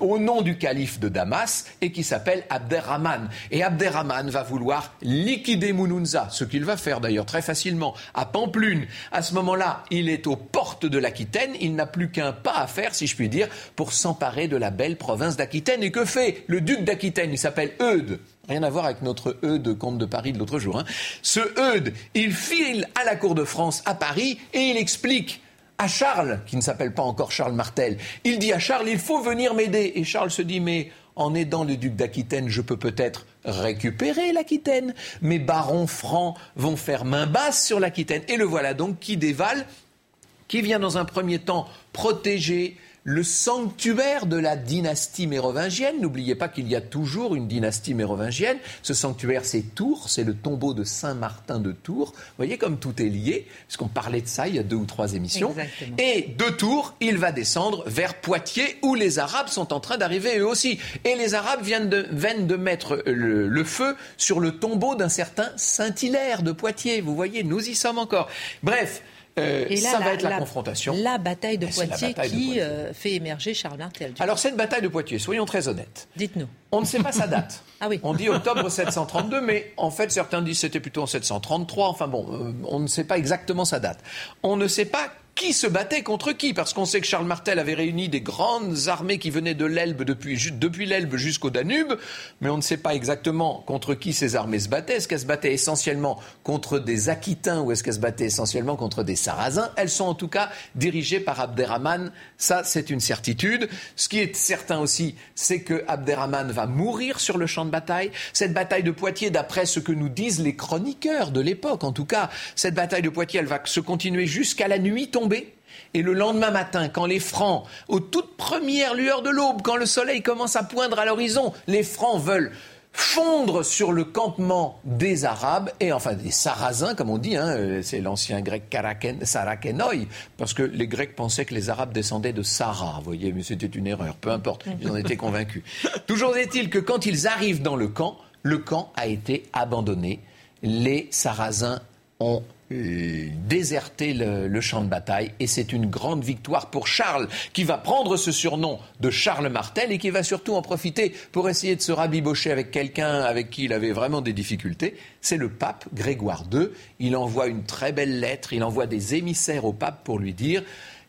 au nom du calife de Damas et qui s'appelle Abderrahman. Et Abderrahman va vouloir liquider Mounounza, ce qu'il va faire d'ailleurs très facilement à Pamplune. À ce moment-là, il est aux portes de l'Aquitaine, il n'a plus qu'un pas à faire, si je puis dire, pour s'emparer de la belle province d'Aquitaine. Et que fait le duc d'Aquitaine? Il s'appelle Eudes. Rien à voir avec notre Eudes, comte de Paris de l'autre jour. Hein. Ce Eudes, il file à la cour de France à Paris et il explique à Charles, qui ne s'appelle pas encore Charles Martel, il dit à Charles, il faut venir m'aider. Et Charles se dit, mais en aidant le duc d'Aquitaine, je peux peut-être récupérer l'Aquitaine. Mes barons francs vont faire main basse sur l'Aquitaine. Et le voilà donc qui dévale, qui vient dans un premier temps protéger le sanctuaire de la dynastie mérovingienne. N'oubliez pas qu'il y a toujours une dynastie mérovingienne. Ce sanctuaire, c'est Tours, c'est le tombeau de Saint-Martin de Tours. Vous voyez comme tout est lié, puisqu'on parlait de ça il y a deux ou trois émissions. Et de Tours, il va descendre vers Poitiers, où les Arabes sont en train d'arriver eux aussi. Et les Arabes viennent de, viennent de mettre le, le, feu sur le tombeau d'un certain Saint-Hilaire de Poitiers. Vous voyez, nous y sommes encore. Bref, euh, et ça va être la, confrontation. La bataille de Poitiers qui euh, fait émerger Charles Martel. Alors cette bataille de Poitiers, soyons très honnêtes. Dites-nous. On ne sait pas sa date. ah oui. On dit octobre 732, mais en fait certains disent c'était plutôt en 733. Enfin bon, euh, on ne sait pas exactement sa date. On ne sait pas qui se battait contre qui? Parce qu'on sait que Charles Martel avait réuni des grandes armées qui venaient de l'Elbe depuis, l'Elbe jusqu'au Danube, mais on ne sait pas exactement contre qui ces armées se battaient. Est-ce qu'elles se battaient essentiellement contre des Aquitains ou est-ce qu'elles se battaient essentiellement contre des Sarrasins? Elles sont en tout cas dirigées par Abderrahman, ça c'est une certitude. Ce qui est certain aussi, c'est que Abderrahman va mourir sur le champ de bataille. Cette bataille de Poitiers, d'après ce que nous disent les chroniqueurs de l'époque, en tout cas, cette bataille de Poitiers, elle va se continuer jusqu'à la nuit et le lendemain matin, quand les Francs, aux toutes premières lueurs de l'aube, quand le soleil commence à poindre à l'horizon, les Francs veulent fondre sur le campement des Arabes et enfin des Sarrasins, comme on dit, hein, euh, c'est l'ancien grec Sarakenoi, parce que les Grecs pensaient que les Arabes descendaient de Sarah, vous voyez, mais c'était une erreur, peu importe, ils en étaient convaincus. Toujours est-il que quand ils arrivent dans le camp, le camp a été abandonné, les Sarrasins ont déserter le, champ de bataille et c'est une grande victoire pour Charles qui va prendre ce surnom de Charles Martel et qui va surtout en profiter pour essayer de se rabibocher avec quelqu'un avec qui il avait vraiment des difficultés. C'est le pape Grégoire II. Il envoie une très belle lettre, il envoie des émissaires au pape pour lui dire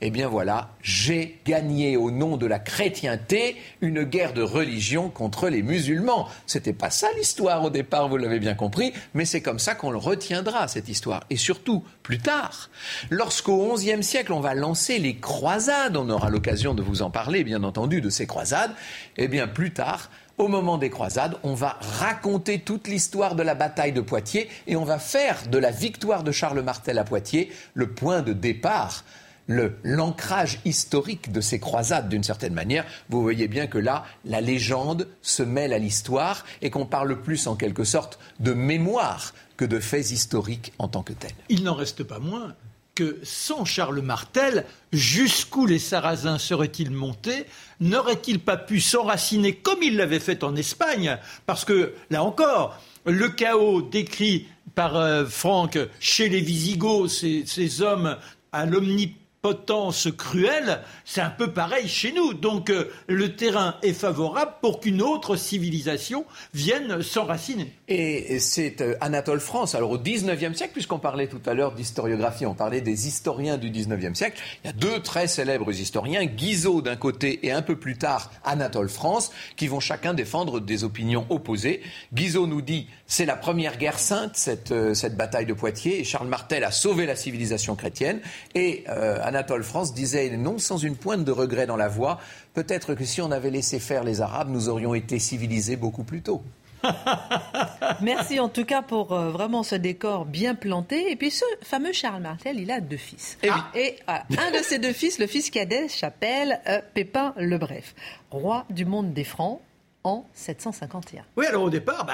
eh bien voilà, j'ai gagné au nom de la chrétienté une guerre de religion contre les musulmans. C'était pas ça l'histoire au départ, vous l'avez bien compris, mais c'est comme ça qu'on le retiendra, cette histoire. Et surtout, plus tard, lorsqu'au XIe siècle, on va lancer les croisades, on aura l'occasion de vous en parler, bien entendu, de ces croisades, eh bien plus tard, au moment des croisades, on va raconter toute l'histoire de la bataille de Poitiers et on va faire de la victoire de Charles Martel à Poitiers le point de départ l'ancrage historique de ces croisades d'une certaine manière, vous voyez bien que là, la légende se mêle à l'histoire et qu'on parle plus en quelque sorte de mémoire que de faits historiques en tant que tels. Il n'en reste pas moins que sans Charles Martel, jusqu'où les Sarrasins seraient-ils montés? N'auraient-ils pas pu s'enraciner comme ils l'avaient fait en Espagne? Parce que, là encore, le chaos décrit par euh, Franck chez les Visigoths, ces hommes à l'omnipotence, potence cruelle, c'est un peu pareil chez nous. Donc euh, le terrain est favorable pour qu'une autre civilisation vienne s'enraciner. Et c'est euh, Anatole France. Alors au 19e siècle, puisqu'on parlait tout à l'heure d'historiographie, on parlait des historiens du 19e siècle, il y a deux très célèbres historiens, Guizot d'un côté et un peu plus tard Anatole France, qui vont chacun défendre des opinions opposées. Guizot nous dit c'est la première guerre sainte, cette, euh, cette bataille de Poitiers, et Charles Martel a sauvé la civilisation chrétienne. Et Anatole France disait, non sans une pointe de regret dans la voix, peut-être que si on avait laissé faire les Arabes, nous aurions été civilisés beaucoup plus tôt. Merci en tout cas pour euh, vraiment ce décor bien planté. Et puis ce fameux Charles Martel, il a deux fils. Et, et un de ses deux fils, le fils cadet, s'appelle euh, Pépin le Bref, roi du monde des Francs en 751. Oui, alors au départ, bah,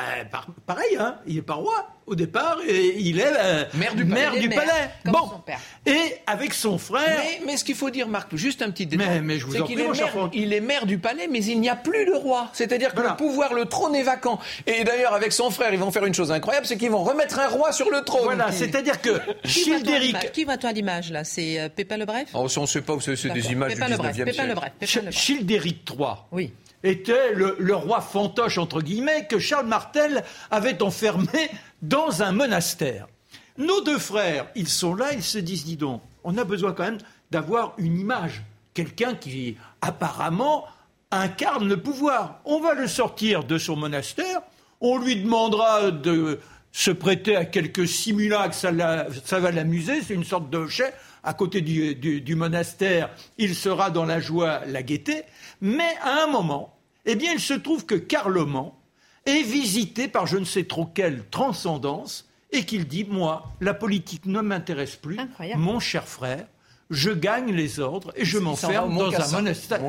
pareil, hein, il n'est pas roi. Au départ, il est euh, maire du palais. du palais. bon. Son père. Et avec son frère. Mais, ce qu'il faut dire, Marc, juste un petit détail. Mais, je vous en prie, est maire, il est maire du palais, mais il n'y a plus de roi. C'est-à-dire que le pouvoir, le trône est vacant. Et d'ailleurs, avec son frère, ils vont faire une chose incroyable, c'est qu'ils vont remettre un roi sur le trône. Voilà, c'est-à-dire que Childéric. Qui voit-on à l'image là? C'est euh, Pépin le Bref oh, On ne sait pas, c'est des images Pépin du 19e siècle. Pépin le Bref. Childéric III. Oui était le, roi fantoche, entre guillemets, que Charles Martel avait enfermé dans un monastère. Nos deux frères, ils sont là, ils se disent, dis donc, on a besoin quand même d'avoir une image, quelqu'un qui apparemment incarne le pouvoir. On va le sortir de son monastère, on lui demandera de se prêter à quelques simulacres, ça, va l'amuser, c'est une sorte de chais. À côté du monastère, il sera dans la joie, la gaieté. Mais à un moment, eh bien, il se trouve que Carloman est visité par je ne sais trop quelle transcendance et qu'il dit Moi, la politique ne m'intéresse plus. Mon cher frère, je gagne les ordres et je m'enferme dans un monastère.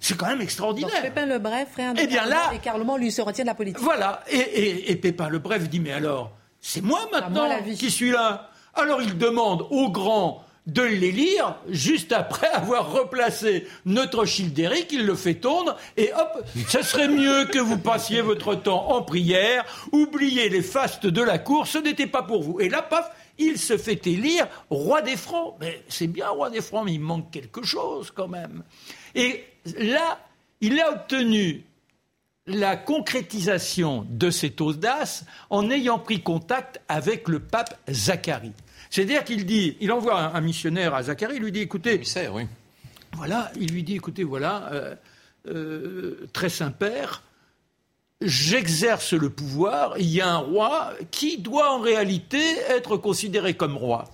C'est quand même extraordinaire. Pépin le Bref, frère de eh bien là, et Carloman lui se retient de la politique. Voilà. Et, Pépin le Bref dit Mais alors, c'est moi maintenant qui suis là. Alors il demande au grand de les lire juste après avoir replacé notre Childéric, il le fait tourner, et hop, ce serait mieux que vous passiez votre temps en prière, oubliez les fastes de la cour, ce n'était pas pour vous. Et là, paf, il se fait élire roi des Francs. Mais c'est bien roi des Francs, mais il manque quelque chose quand même. Et là, il a obtenu la concrétisation de cette audace en ayant pris contact avec le pape Zacharie. C'est-à-dire qu'il dit, il envoie un, missionnaire à Zacharie, il lui dit, écoutez, oui. voilà, il lui dit, écoutez, voilà, euh, euh, très Saint-Père, j'exerce le pouvoir, il y a un roi qui doit en réalité être considéré comme roi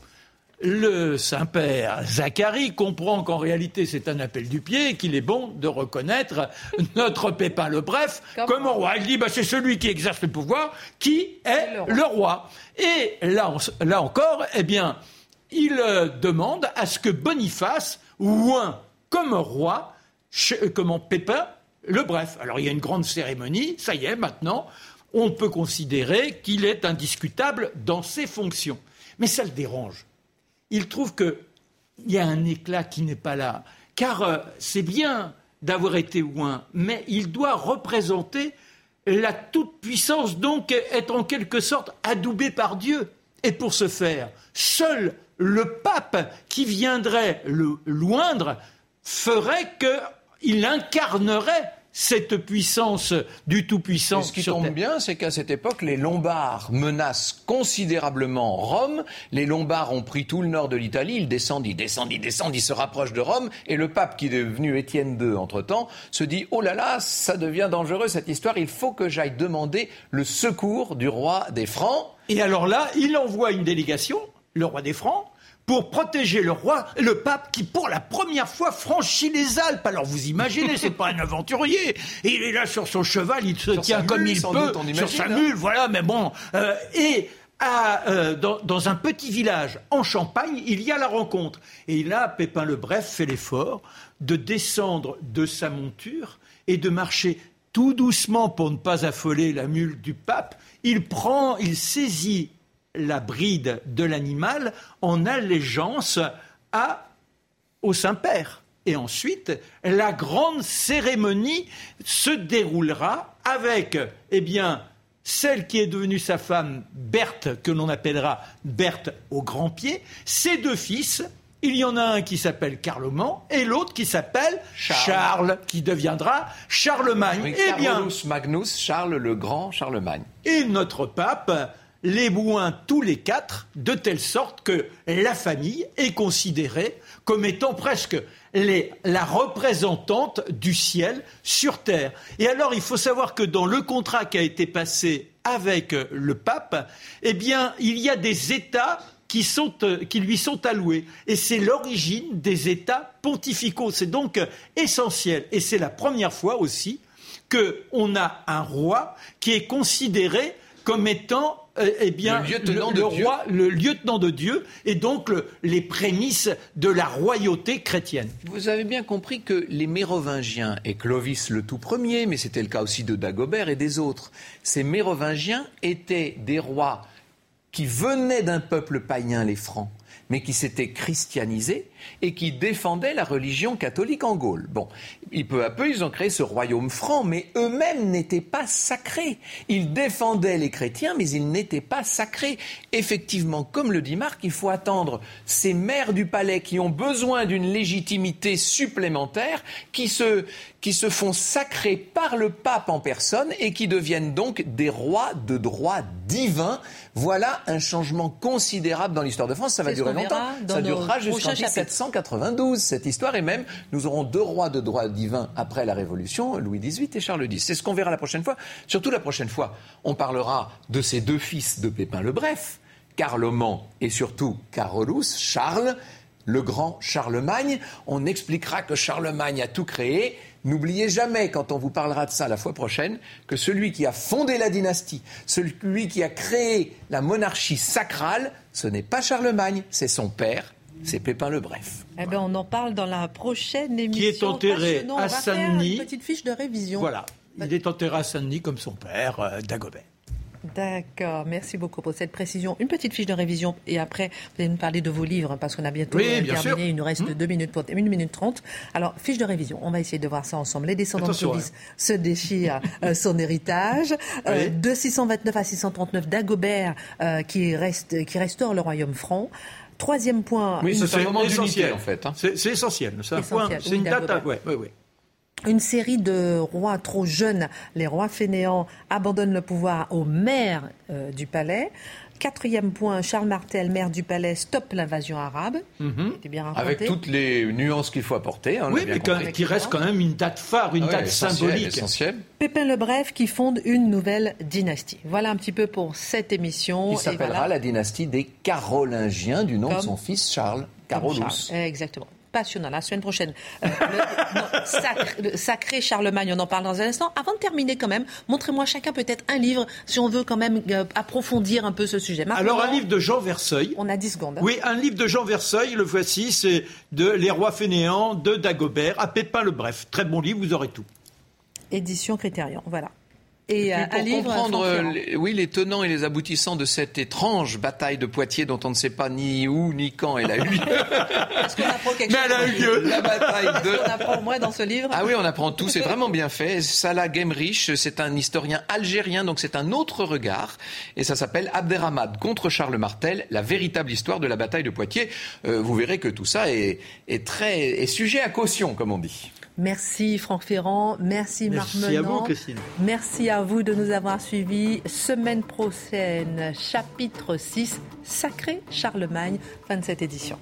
le Saint-Père Zacharie comprend qu'en réalité c'est un appel du pied et qu'il est bon de reconnaître notre Pépin le Bref comme, roi. Il dit bah, c'est celui qui exerce le pouvoir qui est le roi. Et là, là encore, eh bien, il euh, demande à ce que Boniface oint comme roi euh, comment Pépin le Bref. Alors il y a une grande cérémonie, ça y est, maintenant, on peut considérer qu'il est indiscutable dans ses fonctions. Mais ça le dérange il trouve qu'il y a un éclat qui n'est pas là. Car euh, c'est bien d'avoir été loin, mais il doit représenter la toute-puissance, donc être en quelque sorte adoubé par Dieu. Et pour ce faire, seul le pape qui viendrait le loindre ferait qu'il incarnerait cette puissance du Tout-Puissant. Ce qui tombe bien, c'est qu'à cette époque, les Lombards menacent considérablement Rome. Les Lombards ont pris tout le nord de l'Italie. Ils descendent, ils descendent, ils descendent, ils se rapprochent de Rome. Et le pape, qui est devenu Étienne II entre-temps, se dit Oh là là, ça devient dangereux cette histoire. Il faut que j'aille demander le secours du roi des Francs. Et alors là, il envoie une délégation, le roi des Francs, pour protéger le roi, le pape qui pour la première fois franchit les Alpes. Alors vous imaginez, c'est pas un aventurier. Et il est là sur son cheval, il se tient comme il peut, sur sa mule, voilà. Mais bon, euh, et euh, dans, un petit village en Champagne, il y a la rencontre. Et là, Pépin le Bref fait l'effort de descendre de sa monture et de marcher tout doucement pour ne pas affoler la mule du pape. Il prend, il saisit la bride de l'animal en allégeance à, au Saint-Père. Et ensuite, la grande cérémonie se déroulera avec, eh bien, celle qui est devenue sa femme, Berthe, que l'on appellera Berthe au grand pied, ses deux fils. Il y en a un qui s'appelle Carloman et l'autre qui s'appelle Charles. qui deviendra Charlemagne. et eh bien, Magnus, Charles le Grand, Charlemagne. Et notre pape les bouins tous les quatre, de telle sorte que la famille est considérée comme étant presque la représentante du ciel sur terre. Et alors, il faut savoir que dans le contrat qui a été passé avec le pape, eh bien, il y a des États qui, qui lui sont alloués. Et c'est l'origine des États pontificaux. C'est donc essentiel. Et c'est la première fois aussi qu'on a un roi qui est considéré comme étant euh, eh bien, le lieutenant, de roi, le lieutenant de Dieu, et donc les prémices de la royauté chrétienne. Vous avez bien compris que les Mérovingiens, et Clovis le tout premier, mais c'était le cas aussi de Dagobert et des autres, ces Mérovingiens étaient des rois qui venaient d'un peuple païen, les Francs, mais qui s'étaient christianisés et qui défendaient la religion catholique en Gaule. Bon, et peu à peu, ils ont créé ce royaume franc, mais eux-mêmes n'étaient pas sacrés. Ils défendaient les chrétiens, mais ils n'étaient pas sacrés. Effectivement, comme le dit Marc, il faut attendre ces maires du palais qui ont besoin d'une légitimité supplémentaire, qui se, qui se font sacrés par le pape en personne et qui deviennent donc des rois de droit divin. Voilà un changement considérable dans l'histoire de France. Ça va durer longtemps. Ça durera jusqu'en 1792, cette histoire. Et même, nous aurons deux rois de droit divin après la Révolution, Louis XVIII et Charles X. C'est ce qu'on verra la prochaine fois. Surtout la prochaine fois, on parlera de ces deux fils de Pépin le Bref, Carloman et surtout Carolus, Charles, le grand Charlemagne. On expliquera que Charlemagne a tout créé. N'oubliez jamais, quand on vous parlera de ça la fois prochaine, que celui qui a fondé la dynastie, celui qui a créé la monarchie sacrale, ce n'est pas Charlemagne, c'est son père, c'est Pépin le Bref. Eh ben, on en parle dans la prochaine émission. Qui est enterré à Saint-Denis. Une petite fiche de révision. Voilà. Il est enterré à Saint-Denis comme son père, euh, Dagobert. D'accord, merci beaucoup pour cette précision. Une petite fiche de révision et après, vous allez nous parler de vos livres parce qu'on a bientôt oui, terminé. Il nous reste 2 hmm. minutes pour 1 minute 30. Alors, fiche de révision, on va essayer de voir ça ensemble. Les descendants de Clovis hein. se déchirent euh, son héritage. Euh, de 629 à 639 d'Agobert euh, qui, reste, qui restaure le royaume franc. Troisième point. Oui, c'est un moment essentiel en fait. Hein. C'est essentiel. C'est une date. À... Ouais, une série de rois trop jeunes, les rois fainéants, abandonnent le pouvoir au maire euh, du palais. Quatrième point, Charles Martel, maire du palais, stoppe l'invasion arabe. Mhm. Avec toutes les nuances qu'il faut apporter. Hein, oui, mais qui reste quand même une date phare, une ah date symbolique. Pépin le Bref qui fonde une nouvelle dynastie. Voilà un petit peu pour cette émission. Qui s'appellera la dynastie des Carolingiens, du nom de son fils Charles Carolus. Exactement passionnant. La semaine prochaine, euh, le, sacré, Charlemagne, on en parle dans un instant. Avant de terminer, quand même, montrez-moi chacun peut-être un livre, si on veut quand même euh, approfondir un peu ce sujet. Alors, un livre de Jean Verseuil. On a 10 secondes. Hein. Oui, un livre de Jean Verseuil, le voici, c'est de Les Rois Fainéants de Dagobert, à Pépin le Bref. Très bon livre, vous aurez tout. Édition Critérion, voilà et, euh, pour comprendre les, oui, les tenants et les aboutissants de cette étrange bataille de Poitiers dont on ne sait pas ni où ni quand elle a eu lieu. Est-ce qu'on apprend quelque Mais elle a eu lieu. La bataille de... On apprend au moins dans ce livre? Ah oui, on apprend tout. C'est vraiment bien fait. Salah Gemrich, c'est un historien algérien, donc c'est un autre regard. Et ça s'appelle Abderrahmad contre Charles Martel, la véritable histoire de la bataille de Poitiers. Euh, vous verrez que tout ça est, est très est sujet à caution, comme on dit. Merci Franck Ferrand, merci, Marc Merci à vous Merci à vous de nous avoir suivis. Semaine prochaine, chapitre 6, Sacré Charlemagne, fin de cette édition.